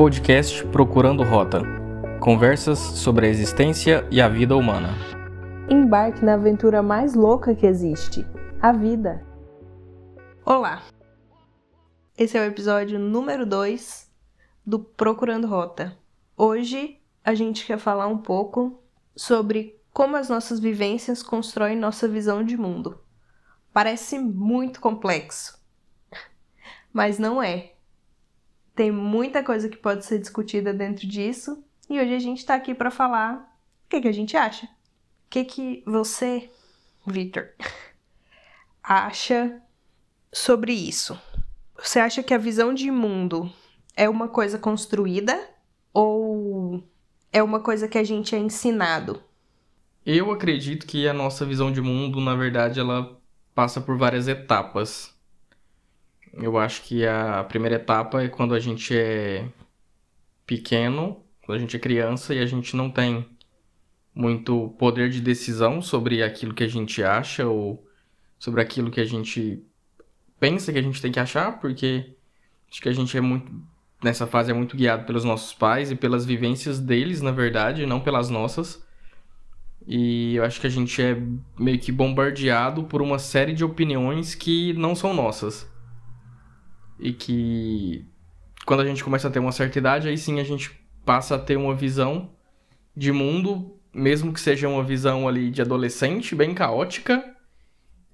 Podcast Procurando Rota Conversas sobre a existência e a vida humana. Embarque na aventura mais louca que existe a vida. Olá! Esse é o episódio número 2 do Procurando Rota. Hoje a gente quer falar um pouco sobre como as nossas vivências constroem nossa visão de mundo. Parece muito complexo, mas não é. Tem muita coisa que pode ser discutida dentro disso e hoje a gente está aqui para falar o que, que a gente acha. O que, que você, Victor, acha sobre isso? Você acha que a visão de mundo é uma coisa construída ou é uma coisa que a gente é ensinado? Eu acredito que a nossa visão de mundo, na verdade, ela passa por várias etapas. Eu acho que a primeira etapa é quando a gente é pequeno, quando a gente é criança e a gente não tem muito poder de decisão sobre aquilo que a gente acha ou sobre aquilo que a gente pensa que a gente tem que achar, porque acho que a gente é muito nessa fase é muito guiado pelos nossos pais e pelas vivências deles, na verdade, não pelas nossas. E eu acho que a gente é meio que bombardeado por uma série de opiniões que não são nossas e que quando a gente começa a ter uma certa idade, aí sim a gente passa a ter uma visão de mundo, mesmo que seja uma visão ali de adolescente, bem caótica,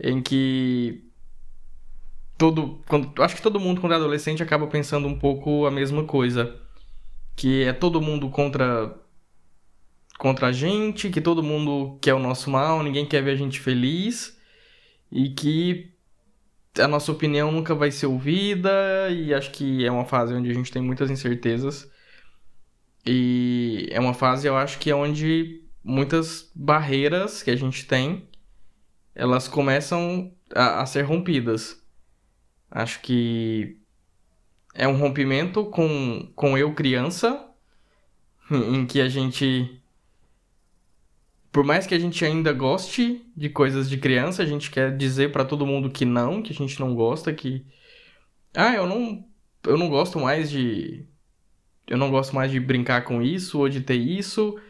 em que todo, quando, acho que todo mundo quando é adolescente acaba pensando um pouco a mesma coisa, que é todo mundo contra contra a gente, que todo mundo quer o nosso mal, ninguém quer ver a gente feliz e que a nossa opinião nunca vai ser ouvida e acho que é uma fase onde a gente tem muitas incertezas. E é uma fase, eu acho que é onde muitas barreiras que a gente tem, elas começam a, a ser rompidas. Acho que é um rompimento com, com eu criança, em que a gente por mais que a gente ainda goste de coisas de criança, a gente quer dizer para todo mundo que não, que a gente não gosta, que ah, eu não eu não gosto mais de eu não gosto mais de brincar com isso ou de ter isso.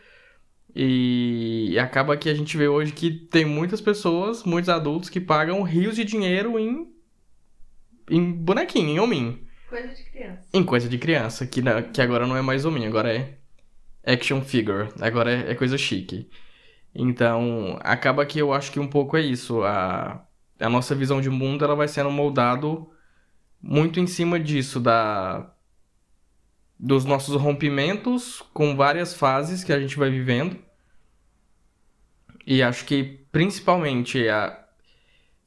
E, acaba que a gente vê hoje que tem muitas pessoas, muitos adultos que pagam rios de dinheiro em em bonequinho, em hominho. Coisa de criança. Em coisa de criança, que, que agora não é mais hominho, agora é action figure, agora é, é coisa chique. Então, acaba que eu acho que um pouco é isso. A, a nossa visão de mundo ela vai sendo moldado muito em cima disso, da dos nossos rompimentos com várias fases que a gente vai vivendo. E acho que principalmente, a,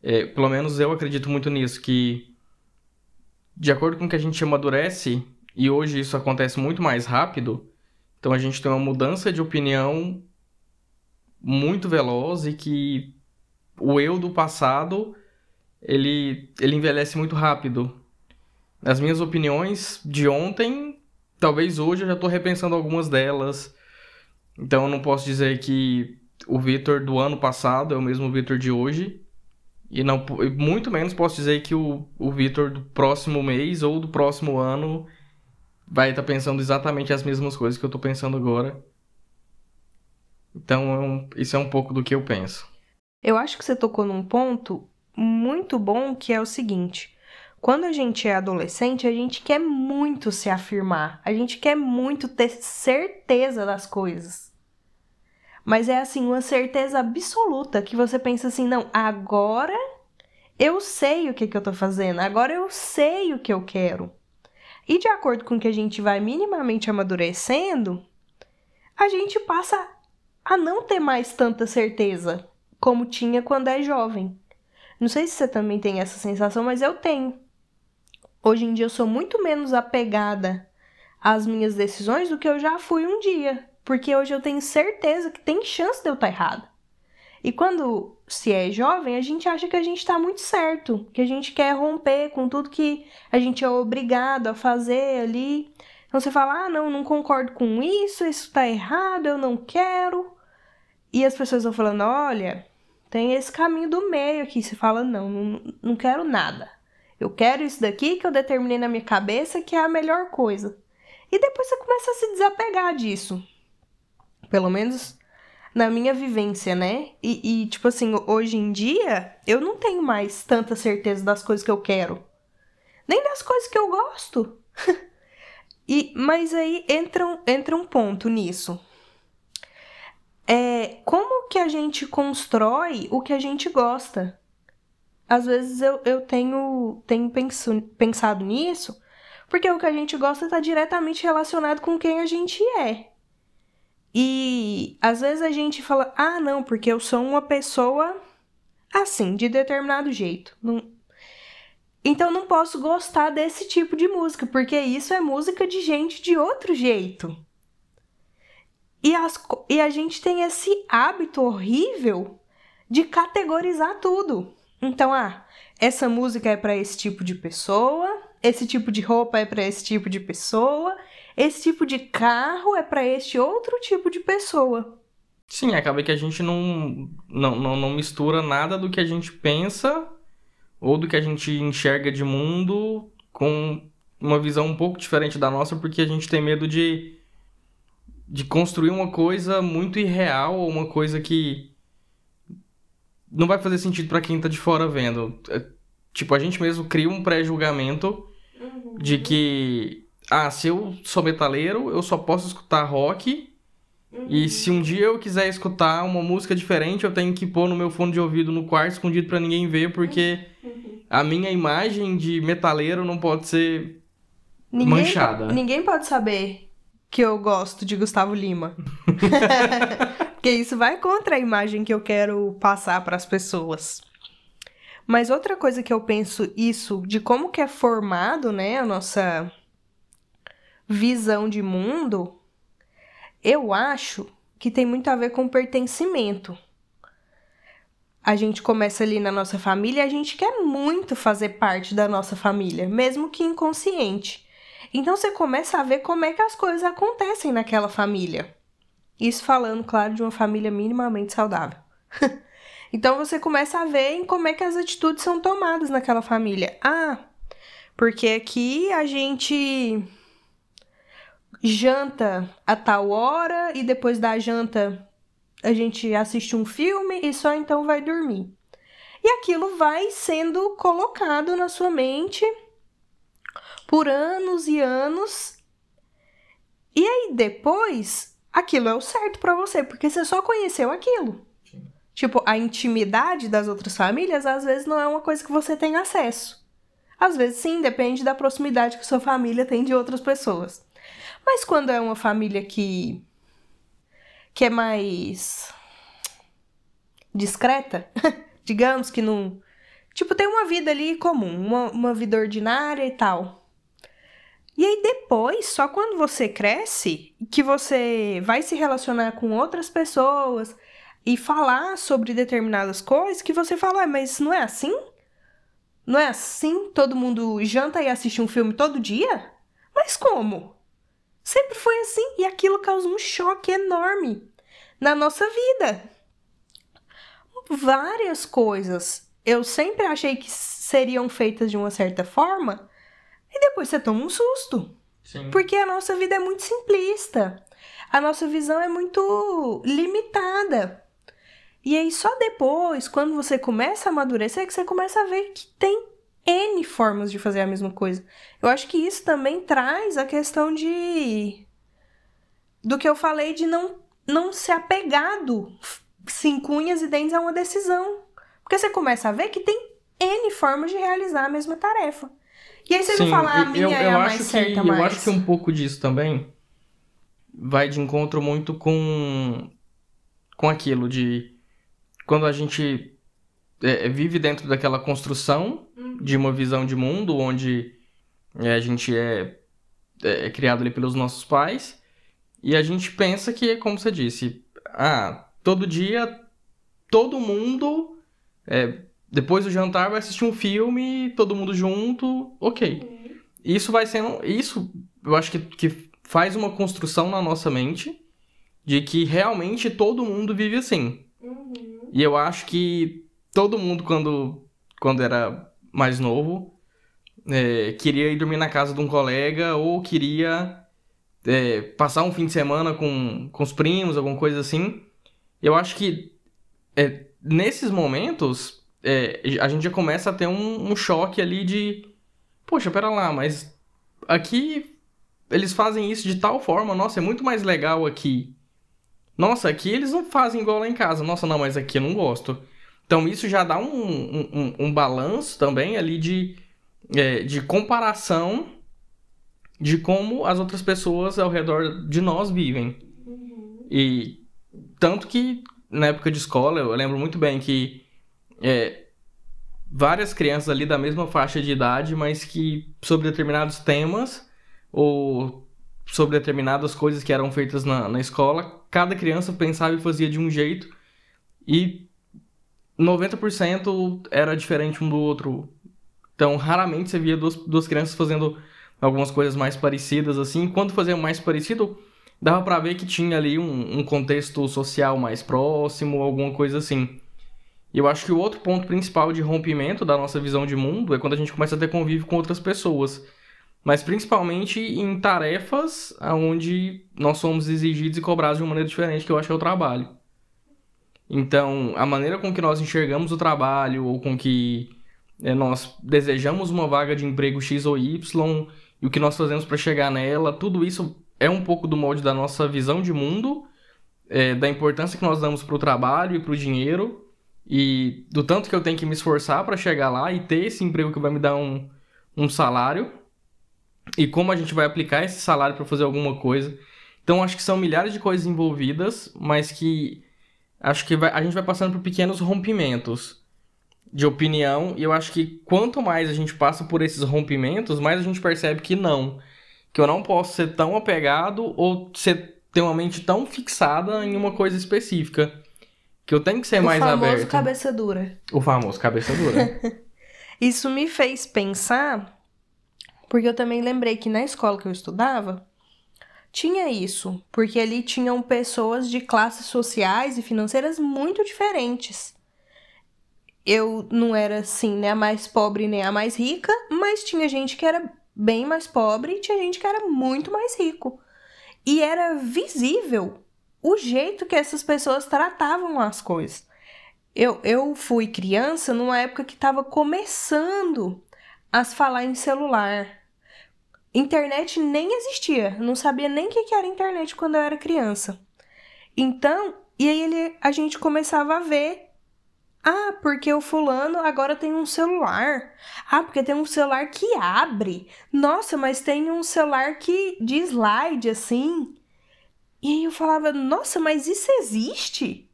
é, pelo menos eu acredito muito nisso, que de acordo com que a gente amadurece, e hoje isso acontece muito mais rápido, então a gente tem uma mudança de opinião muito veloz e que o eu do passado ele, ele envelhece muito rápido. As minhas opiniões de ontem, talvez hoje eu já estou repensando algumas delas. Então eu não posso dizer que o Vitor do ano passado é o mesmo Vitor de hoje. E não, muito menos posso dizer que o, o Vitor do próximo mês ou do próximo ano vai estar tá pensando exatamente as mesmas coisas que eu estou pensando agora. Então, é isso é um pouco do que eu penso. Eu acho que você tocou num ponto muito bom que é o seguinte: quando a gente é adolescente, a gente quer muito se afirmar, a gente quer muito ter certeza das coisas. Mas é assim, uma certeza absoluta que você pensa assim: não, agora eu sei o que, que eu tô fazendo, agora eu sei o que eu quero. E de acordo com que a gente vai minimamente amadurecendo, a gente passa a não ter mais tanta certeza como tinha quando é jovem. Não sei se você também tem essa sensação, mas eu tenho. Hoje em dia eu sou muito menos apegada às minhas decisões do que eu já fui um dia, porque hoje eu tenho certeza que tem chance de eu estar errada. E quando se é jovem, a gente acha que a gente está muito certo, que a gente quer romper com tudo que a gente é obrigado a fazer ali. Então você fala: ah, não, não concordo com isso, isso está errado, eu não quero. E as pessoas vão falando: olha, tem esse caminho do meio aqui. Você fala: não, não, não quero nada. Eu quero isso daqui que eu determinei na minha cabeça que é a melhor coisa. E depois você começa a se desapegar disso. Pelo menos na minha vivência, né? E, e, tipo assim, hoje em dia, eu não tenho mais tanta certeza das coisas que eu quero. Nem das coisas que eu gosto. e, mas aí entra um, entra um ponto nisso. É, como que a gente constrói o que a gente gosta? Às vezes eu, eu tenho, tenho penso, pensado nisso, porque o que a gente gosta está diretamente relacionado com quem a gente é. E às vezes a gente fala, ah, não, porque eu sou uma pessoa assim, de determinado jeito. Não... Então não posso gostar desse tipo de música, porque isso é música de gente de outro jeito. E, as, e a gente tem esse hábito horrível de categorizar tudo. Então, ah, essa música é para esse tipo de pessoa, esse tipo de roupa é para esse tipo de pessoa, esse tipo de carro é para este outro tipo de pessoa. Sim, acaba que a gente não, não, não, não mistura nada do que a gente pensa ou do que a gente enxerga de mundo com uma visão um pouco diferente da nossa, porque a gente tem medo de, de construir uma coisa muito irreal ou uma coisa que não vai fazer sentido para quem tá de fora vendo. É, tipo, a gente mesmo cria um pré-julgamento uhum. de que ah, se eu sou metaleiro, eu só posso escutar rock. Uhum. E se um dia eu quiser escutar uma música diferente, eu tenho que pôr no meu fone de ouvido no quarto escondido para ninguém ver, porque uhum. a minha imagem de metaleiro não pode ser ninguém, manchada. Ninguém pode saber que eu gosto de Gustavo Lima. porque isso vai contra a imagem que eu quero passar para as pessoas. Mas outra coisa que eu penso isso de como que é formado, né, a nossa visão de mundo, eu acho que tem muito a ver com pertencimento. A gente começa ali na nossa família a gente quer muito fazer parte da nossa família, mesmo que inconsciente. Então você começa a ver como é que as coisas acontecem naquela família. Isso falando, claro, de uma família minimamente saudável. então você começa a ver em como é que as atitudes são tomadas naquela família. Ah, porque aqui a gente janta a tal hora e depois da janta a gente assiste um filme e só então vai dormir. E aquilo vai sendo colocado na sua mente por anos e anos. E aí depois, aquilo é o certo para você, porque você só conheceu aquilo. Sim. Tipo, a intimidade das outras famílias às vezes não é uma coisa que você tem acesso. Às vezes sim, depende da proximidade que sua família tem de outras pessoas. Mas quando é uma família que que é mais discreta, digamos que não, tipo, tem uma vida ali comum, uma, uma vida ordinária e tal. E aí depois, só quando você cresce, que você vai se relacionar com outras pessoas e falar sobre determinadas coisas, que você fala, ah, mas não é assim? Não é assim? Todo mundo janta e assiste um filme todo dia? Mas como? Sempre foi assim e aquilo causa um choque enorme na nossa vida. Várias coisas eu sempre achei que seriam feitas de uma certa forma e depois você toma um susto. Sim. Porque a nossa vida é muito simplista. A nossa visão é muito limitada. E aí só depois, quando você começa a amadurecer, é que você começa a ver que tem N formas de fazer a mesma coisa. Eu acho que isso também traz a questão de. do que eu falei de não, não ser apegado cinco unhas e dentes a uma decisão. Porque você começa a ver que tem N formas de realizar a mesma tarefa. E aí você Sim, não fala, a minha eu, é eu a mais que, certa mais. Eu acho que um pouco disso também vai de encontro muito com, com aquilo de quando a gente é, vive dentro daquela construção de uma visão de mundo onde é, a gente é, é, é, criado ali pelos nossos pais e a gente pensa que, como você disse, ah, todo dia todo mundo é, depois do jantar vai assistir um filme, todo mundo junto, ok. Uhum. Isso vai sendo. Isso eu acho que, que faz uma construção na nossa mente de que realmente todo mundo vive assim. Uhum. E eu acho que todo mundo, quando, quando era mais novo, é, queria ir dormir na casa de um colega ou queria é, passar um fim de semana com, com os primos, alguma coisa assim. Eu acho que é, nesses momentos é, a gente já começa a ter um, um choque ali de. Poxa, pera lá, mas aqui eles fazem isso de tal forma, nossa, é muito mais legal aqui. Nossa, aqui eles não fazem igual lá em casa. Nossa, não, mas aqui eu não gosto. Então isso já dá um, um, um, balanço também ali de, é, de comparação de como as outras pessoas ao redor de nós vivem. Uhum. E tanto que na época de escola eu lembro muito bem que é, várias crianças ali da mesma faixa de idade, mas que sobre determinados temas ou sobre determinadas coisas que eram feitas na, na escola, cada criança pensava e fazia de um jeito e 90% era diferente um do outro. Então, raramente você via duas, duas crianças fazendo algumas coisas mais parecidas assim. Quando fazia mais parecido, dava para ver que tinha ali um, um, contexto social mais próximo, alguma coisa assim. E eu acho que o outro ponto principal de rompimento da nossa visão de mundo é quando a gente começa a ter convívio com outras pessoas mas principalmente em tarefas onde nós somos exigidos e cobrados de uma maneira diferente, que eu acho que é o trabalho. Então, a maneira com que nós enxergamos o trabalho, ou com que é, nós desejamos uma vaga de emprego X ou Y, e o que nós fazemos para chegar nela, tudo isso é um pouco do molde da nossa visão de mundo, é, da importância que nós damos para o trabalho e para o dinheiro, e do tanto que eu tenho que me esforçar para chegar lá e ter esse emprego que vai me dar um, um salário e como a gente vai aplicar esse salário para fazer alguma coisa. Então acho que são milhares de coisas envolvidas, mas que acho que vai, a gente vai passando por pequenos rompimentos de opinião, e eu acho que quanto mais a gente passa por esses rompimentos, mais a gente percebe que não, que eu não posso ser tão apegado ou ser ter uma mente tão fixada em uma coisa específica, que eu tenho que ser o mais aberto. O famoso cabeça dura. O famoso cabeça dura. Isso me fez pensar porque eu também lembrei que na escola que eu estudava, tinha isso, porque ali tinham pessoas de classes sociais e financeiras muito diferentes. Eu não era assim, nem a mais pobre nem a mais rica, mas tinha gente que era bem mais pobre e tinha gente que era muito mais rico. E era visível o jeito que essas pessoas tratavam as coisas. Eu, eu fui criança numa época que estava começando a falar em celular. Internet nem existia, não sabia nem o que era internet quando eu era criança. Então, e aí ele, a gente começava a ver. Ah, porque o fulano agora tem um celular. Ah, porque tem um celular que abre. Nossa, mas tem um celular que de slide assim. E aí eu falava, nossa, mas isso existe?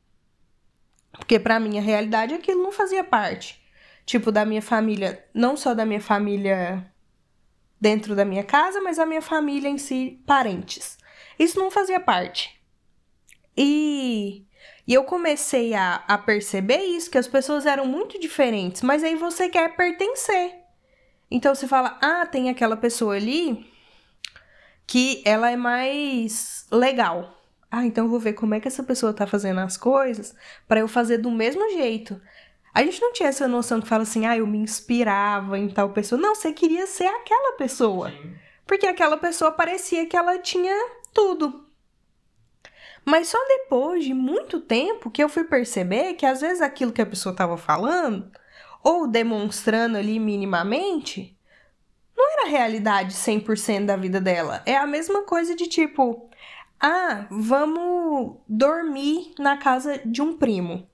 Porque para mim a realidade aquilo não fazia parte. Tipo, da minha família, não só da minha família dentro da minha casa, mas a minha família em si, parentes. Isso não fazia parte. E, e eu comecei a, a perceber isso, que as pessoas eram muito diferentes, mas aí você quer pertencer. Então você fala, ah, tem aquela pessoa ali que ela é mais legal. Ah, então eu vou ver como é que essa pessoa tá fazendo as coisas para eu fazer do mesmo jeito. A gente não tinha essa noção que fala assim, ah, eu me inspirava em tal pessoa. Não, você queria ser aquela pessoa. Sim. Porque aquela pessoa parecia que ela tinha tudo. Mas só depois de muito tempo que eu fui perceber que às vezes aquilo que a pessoa estava falando, ou demonstrando ali minimamente, não era a realidade 100% da vida dela. É a mesma coisa de tipo, ah, vamos dormir na casa de um primo.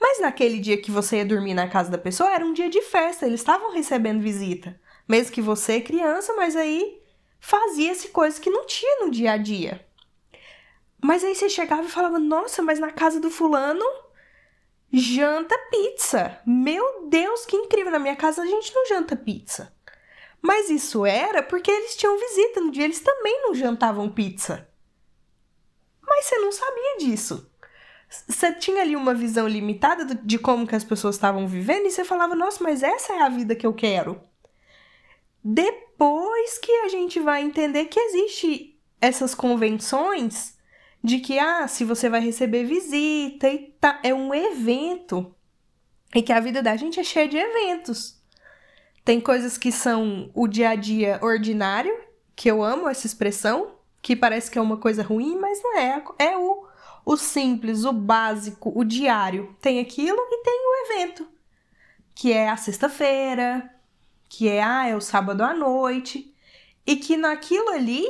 Mas naquele dia que você ia dormir na casa da pessoa, era um dia de festa, eles estavam recebendo visita. Mesmo que você criança, mas aí fazia-se coisas que não tinha no dia a dia. Mas aí você chegava e falava: Nossa, mas na casa do fulano janta pizza. Meu Deus, que incrível! Na minha casa a gente não janta pizza. Mas isso era porque eles tinham visita no dia, eles também não jantavam pizza. Mas você não sabia disso você tinha ali uma visão limitada de como que as pessoas estavam vivendo e você falava, nossa, mas essa é a vida que eu quero. Depois que a gente vai entender que existe essas convenções de que, ah, se você vai receber visita e tá, é um evento. E que a vida da gente é cheia de eventos. Tem coisas que são o dia a dia ordinário, que eu amo essa expressão, que parece que é uma coisa ruim, mas não é. É o, o simples, o básico, o diário. Tem aquilo e tem o evento, que é a sexta-feira, que é, ah, é o sábado à noite. E que naquilo ali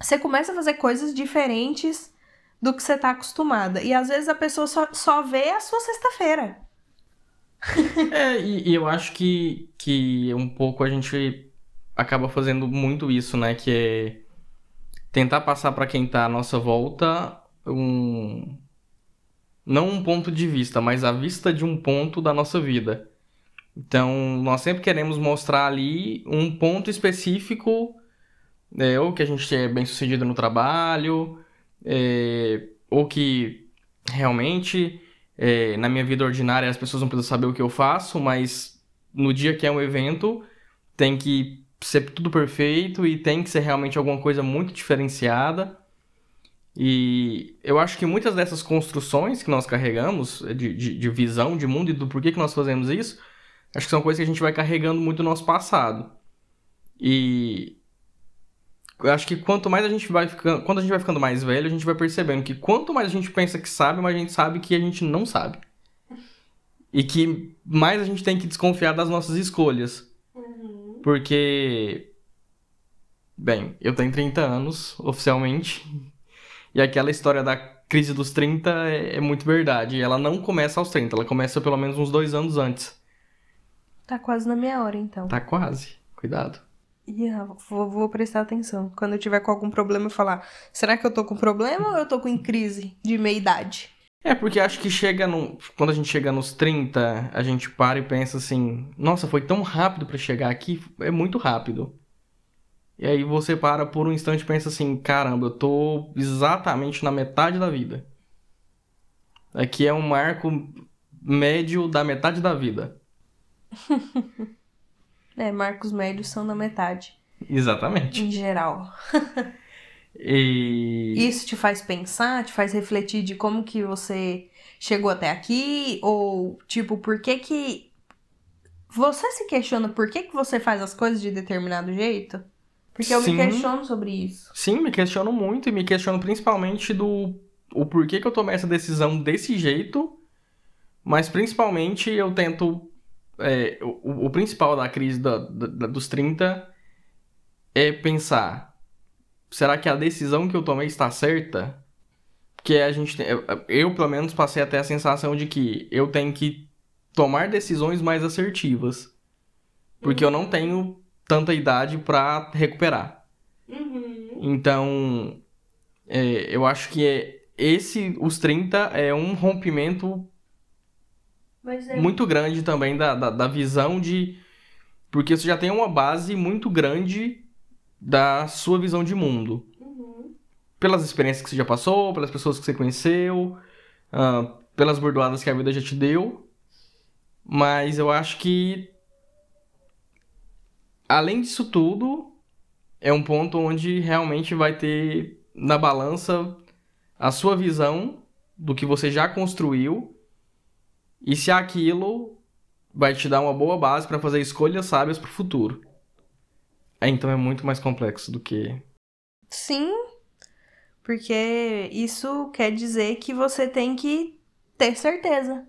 você começa a fazer coisas diferentes do que você tá acostumada. E às vezes a pessoa só, só vê a sua sexta-feira. é, e, e, eu acho que, que um pouco a gente acaba fazendo muito isso, né? Que é tentar passar para quem tá à nossa volta um. Não um ponto de vista, mas a vista de um ponto da nossa vida. Então, nós sempre queremos mostrar ali um ponto específico, é, ou que a gente é bem sucedido no trabalho, é, ou que realmente é, na minha vida ordinária as pessoas não precisam saber o que eu faço, mas no dia que é um evento tem que ser tudo perfeito e tem que ser realmente alguma coisa muito diferenciada. E eu acho que muitas dessas construções que nós carregamos de, de, de visão de mundo e do porquê que nós fazemos isso, acho que são coisas que a gente vai carregando muito do nosso passado. E eu acho que quanto mais a gente vai ficando, quando a gente vai ficando mais velho, a gente vai percebendo que quanto mais a gente pensa que sabe, mais a gente sabe que a gente não sabe. E que mais a gente tem que desconfiar das nossas escolhas. Uhum. Porque bem, eu tenho 30 anos oficialmente. E aquela história da crise dos 30 é, é muito verdade. Ela não começa aos 30, ela começa pelo menos uns dois anos antes. Tá quase na meia hora, então. Tá quase. Cuidado. Yeah, vou, vou, prestar atenção. Quando eu tiver com algum problema, eu falar: será que eu tô com problema ou eu tô com crise de meia idade? É, porque acho que chega no. Quando a gente chega nos 30, a gente para e pensa assim: nossa, foi tão rápido para chegar aqui, é muito rápido. E aí você para por um instante e pensa assim: caramba, eu tô exatamente na metade da vida. Aqui é um marco médio da metade da vida. É, marcos médios são na metade. Exatamente. Em geral. e... Isso te faz pensar, te faz refletir de como que você chegou até aqui? Ou, tipo, por que que... Você se questiona por que que você faz as coisas de determinado jeito? Porque eu Sim. me questiono sobre isso. Sim, me questiono muito e me questiono principalmente do o porquê que eu tomei essa decisão desse jeito, mas principalmente eu tento é, o, o, principal da crise da, da, dos 30 é pensar: será que a decisão que eu tomei está certa? Porque a gente eu, eu, pelo menos, passei até a sensação de que eu tenho que tomar decisões mais assertivas. Porque uhum. eu não tenho tanta idade para recuperar. Uhum. Então, é, eu acho que é, esse, os 30 é um rompimento é... muito grande também da, da, da, visão de. Porque você já tem uma base muito grande da sua visão de mundo. Uhum. Pelas experiências que você já passou, pelas pessoas que você conheceu, uh, pelas bordoadas que a vida já te deu. Mas eu acho que. Além disso tudo, é um ponto onde realmente vai ter na balança a sua visão do que você já construiu e se aquilo vai te dar uma boa base para fazer escolhas sábias para o futuro. É, então é muito mais complexo do que. Sim, porque isso quer dizer que você tem que ter certeza.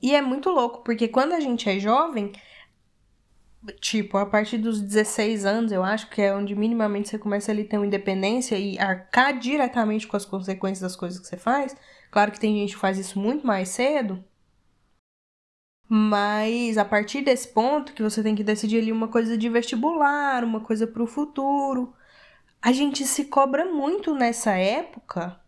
E é muito louco, porque quando a gente é jovem, tipo, a partir dos 16 anos, eu acho que é onde minimamente você começa a ter uma independência e arcar diretamente com as consequências das coisas que você faz. Claro que tem gente que faz isso muito mais cedo, mas a partir desse ponto que você tem que decidir ali uma coisa de vestibular, uma coisa para o futuro, a gente se cobra muito nessa época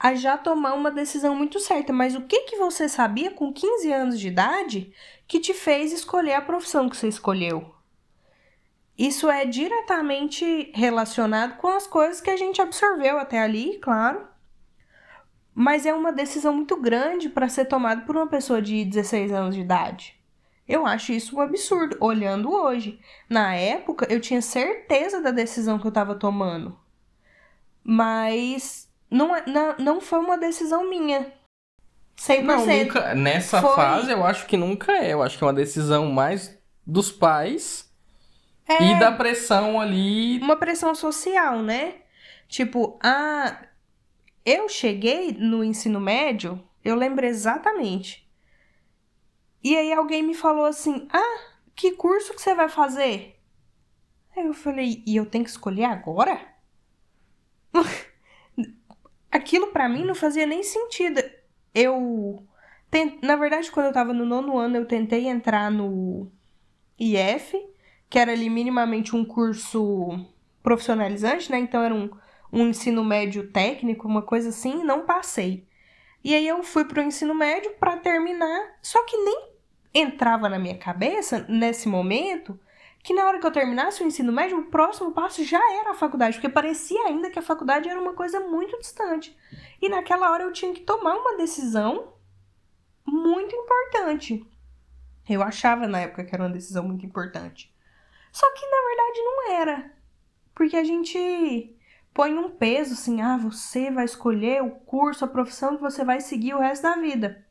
a já tomar uma decisão muito certa. Mas o que que você sabia com 15 anos de idade que te fez escolher a profissão que você escolheu? Isso é diretamente relacionado com as coisas que a gente absorveu até ali, claro mas é uma decisão muito grande para ser tomada por uma pessoa de 16 anos de idade. Eu acho isso um absurdo, olhando hoje. Na época, eu tinha certeza da decisão que eu estava tomando. Mas não, é, não, não foi uma decisão minha. 100%. Não, nunca, nessa foi... fase eu acho que nunca é. Eu acho que é uma decisão mais dos pais É, e da pressão ali. Uma pressão social, né? Tipo, ah, eu cheguei no ensino médio, eu lembro exatamente. E aí alguém me falou assim: Ah, que curso que você vai fazer? Aí eu falei: E eu tenho que escolher agora? Aquilo para mim não fazia nem sentido. Eu. Na verdade, quando eu tava no nono ano, eu tentei entrar no IF que era ali minimamente um curso profissionalizante, né? Então era um, um ensino médio técnico, uma coisa assim, e não passei. E aí eu fui pro ensino médio para terminar, só que nem entrava na minha cabeça nesse momento que na hora que eu terminasse o ensino médio, o próximo passo já era a faculdade, porque parecia ainda que a faculdade era uma coisa muito distante. E naquela hora eu tinha que tomar uma decisão muito importante. Eu achava na época que era uma decisão muito importante. Só que na verdade não era. Porque a gente põe um peso assim, ah, você vai escolher o curso, a profissão que você vai seguir o resto da vida.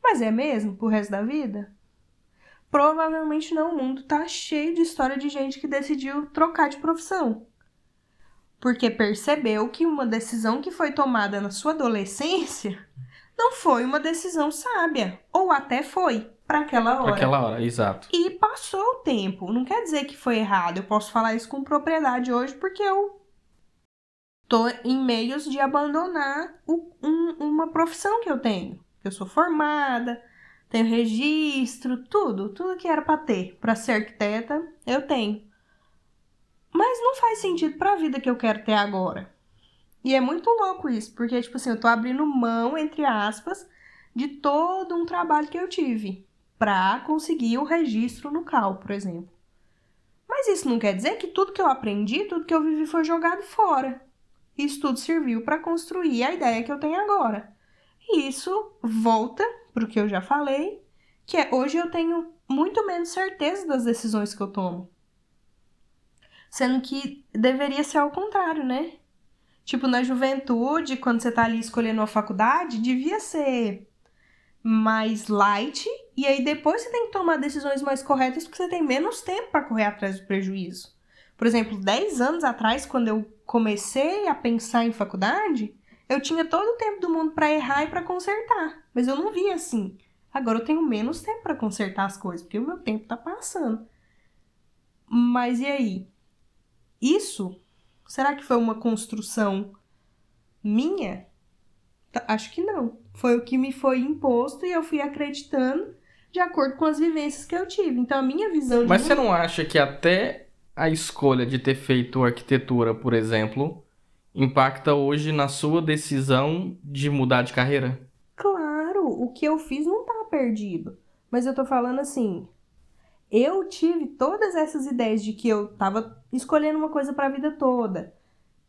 Mas é mesmo pro resto da vida? Provavelmente não. O mundo tá cheio de história de gente que decidiu trocar de profissão. Porque percebeu que uma decisão que foi tomada na sua adolescência não foi uma decisão sábia. Ou até foi, para aquela hora. Para aquela hora, exato. E passou o tempo. Não quer dizer que foi errado. Eu posso falar isso com propriedade hoje porque eu tô em meios de abandonar o, um, uma profissão que eu tenho. Eu sou formada, tenho registro, tudo, tudo que era para ter, para ser arquiteta, eu tenho. Mas não faz sentido para a vida que eu quero ter agora. E é muito louco isso, porque tipo assim, eu tô abrindo mão entre aspas de todo um trabalho que eu tive para conseguir o registro no CAL, por exemplo. Mas isso não quer dizer que tudo que eu aprendi, tudo que eu vivi foi jogado fora. Isso tudo serviu para construir a ideia que eu tenho agora. E isso volta para o que eu já falei, que é hoje eu tenho muito menos certeza das decisões que eu tomo. Sendo que deveria ser ao contrário, né? Tipo, na juventude, quando você tá ali escolhendo uma faculdade, devia ser mais light e aí depois você tem que tomar decisões mais corretas porque você tem menos tempo para correr atrás do prejuízo. Por exemplo, 10 anos atrás, quando eu comecei a pensar em faculdade, eu tinha todo o tempo do mundo para errar e para consertar, mas eu não via assim. Agora eu tenho menos tempo para consertar as coisas, porque o meu tempo tá passando. Mas e aí? Isso será que foi uma construção minha? Acho que não. Foi o que me foi imposto e eu fui acreditando de acordo com as vivências que eu tive. Então a minha visão de Mas você não acha que até a escolha de ter feito arquitetura, por exemplo, impacta hoje na sua decisão de mudar de carreira? Claro, o que eu fiz não tá perdido. Mas eu tô falando assim, eu tive todas essas ideias de que eu tava escolhendo uma coisa para a vida toda,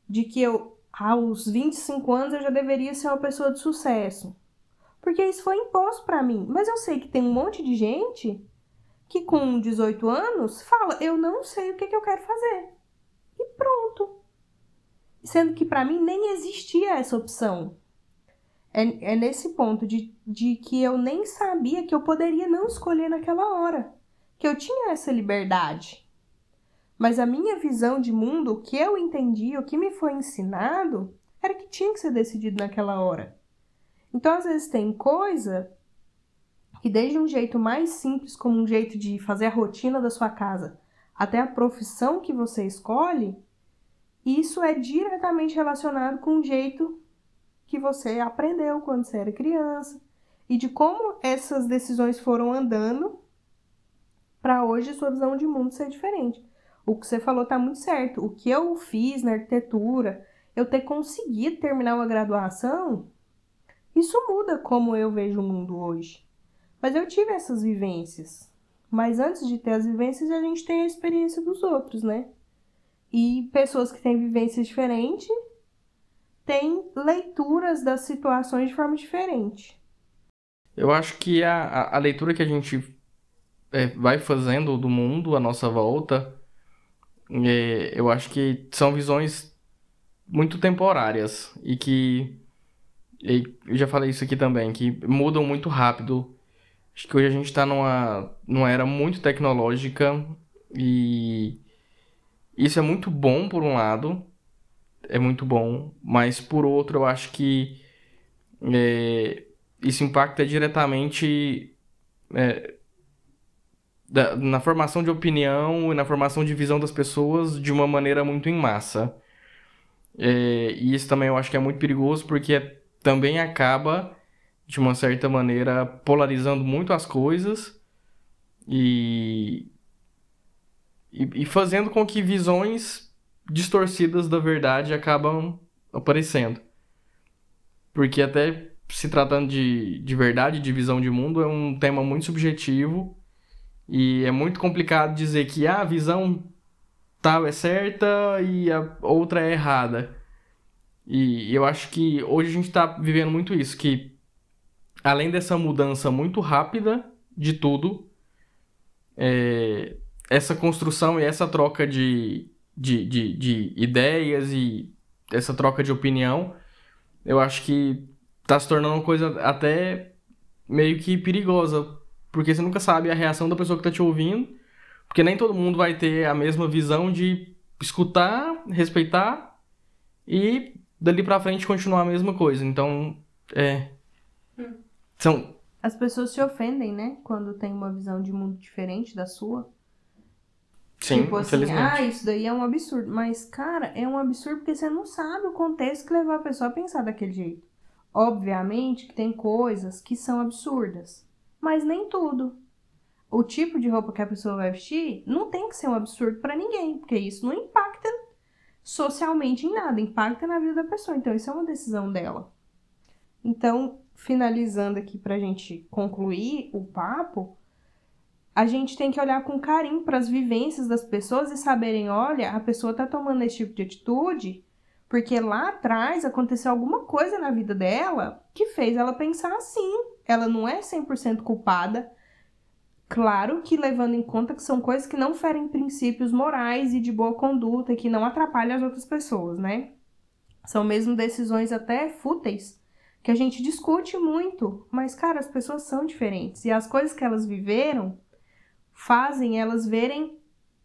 de que eu aos 25 anos eu já deveria ser uma pessoa de sucesso. Porque isso foi imposto para mim. Mas eu sei que tem um monte de gente que com 18 anos fala: Eu não sei o que, que eu quero fazer. E pronto. Sendo que para mim nem existia essa opção. É, é nesse ponto de, de que eu nem sabia que eu poderia não escolher naquela hora. Que eu tinha essa liberdade. Mas a minha visão de mundo, o que eu entendi, o que me foi ensinado, era que tinha que ser decidido naquela hora. Então, às vezes, tem coisa que, desde um jeito mais simples, como um jeito de fazer a rotina da sua casa, até a profissão que você escolhe, isso é diretamente relacionado com o jeito que você aprendeu quando você era criança e de como essas decisões foram andando para hoje sua visão de mundo ser diferente o que você falou tá muito certo. O que eu fiz na arquitetura, eu ter conseguido terminar uma graduação, isso muda como eu vejo o mundo hoje. Mas eu tive essas vivências. Mas antes de ter as vivências, a gente tem a experiência dos outros, né? E pessoas que têm vivências diferentes têm leituras das situações de forma diferente. Eu acho que a, a leitura que a gente é, vai fazendo do mundo à nossa volta é, eu acho que são visões muito temporárias e que eu já falei isso aqui também, que mudam muito rápido. Acho que hoje a gente está numa, numa era muito tecnológica E isso é muito bom por um lado, é muito bom, mas por outro eu acho que é, isso impacta diretamente é, da, na formação de opinião e na formação de visão das pessoas de uma maneira muito em massa. É, e isso também eu acho que é muito perigoso porque também acaba, de uma certa maneira, polarizando muito as coisas e, e, e fazendo com que visões distorcidas da verdade acabam aparecendo. Porque até se tratando de, de verdade, de visão de mundo, é um tema muito subjetivo e é muito complicado dizer que ah, a visão tal é certa e a outra é errada. E eu acho que hoje a gente está vivendo muito isso, que além dessa mudança muito rápida de tudo, é, essa construção e essa troca de, de, de, de ideias e essa troca de opinião, eu acho que está se tornando uma coisa até meio que perigosa, porque você nunca sabe a reação da pessoa que está te ouvindo, porque nem todo mundo vai ter a mesma visão de escutar, respeitar e dali para frente continuar a mesma coisa. Então, é. São. As pessoas se ofendem, né? Quando tem uma visão de mundo diferente da sua. Sim, tipo assim, ah, isso daí é um absurdo. Mas, cara, é um absurdo porque você não sabe o contexto que levou a pessoa a pensar daquele jeito. Obviamente que tem coisas que são absurdas mas nem tudo. O tipo de roupa que a pessoa vai vestir não tem que ser um absurdo para ninguém, porque isso não impacta socialmente em nada, impacta na vida da pessoa. Então, isso é uma decisão dela. Então, finalizando aqui para a gente concluir o papo, a gente tem que olhar com carinho para as vivências das pessoas e saberem: olha, a pessoa está tomando esse tipo de atitude porque lá atrás aconteceu alguma coisa na vida dela que fez ela pensar assim. Ela não é 100% culpada. Claro que levando em conta que são coisas que não ferem princípios morais e de boa conduta que não atrapalham as outras pessoas, né? São mesmo decisões até fúteis que a gente discute muito, mas cara, as pessoas são diferentes e as coisas que elas viveram fazem elas verem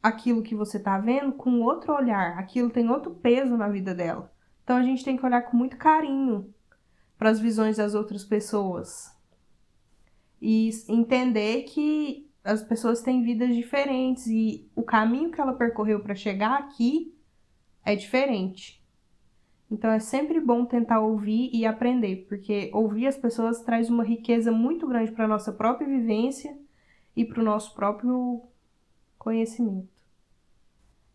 aquilo que você tá vendo com outro olhar, aquilo tem outro peso na vida dela. Então a gente tem que olhar com muito carinho para as visões das outras pessoas e entender que as pessoas têm vidas diferentes e o caminho que ela percorreu para chegar aqui é diferente. Então é sempre bom tentar ouvir e aprender, porque ouvir as pessoas traz uma riqueza muito grande para nossa própria vivência e para o nosso próprio conhecimento.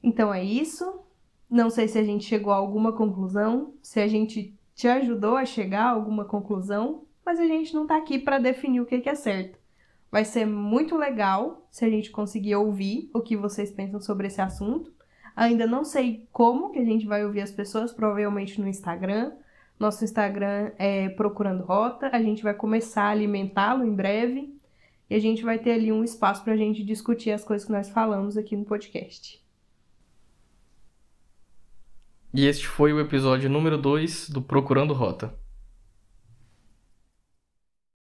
Então é isso. Não sei se a gente chegou a alguma conclusão, se a gente te ajudou a chegar a alguma conclusão, mas a gente não está aqui para definir o que é certo. Vai ser muito legal se a gente conseguir ouvir o que vocês pensam sobre esse assunto. Ainda não sei como que a gente vai ouvir as pessoas, provavelmente no Instagram. Nosso Instagram é Procurando Rota. A gente vai começar a alimentá-lo em breve. E a gente vai ter ali um espaço para a gente discutir as coisas que nós falamos aqui no podcast. E este foi o episódio número 2 do Procurando Rota.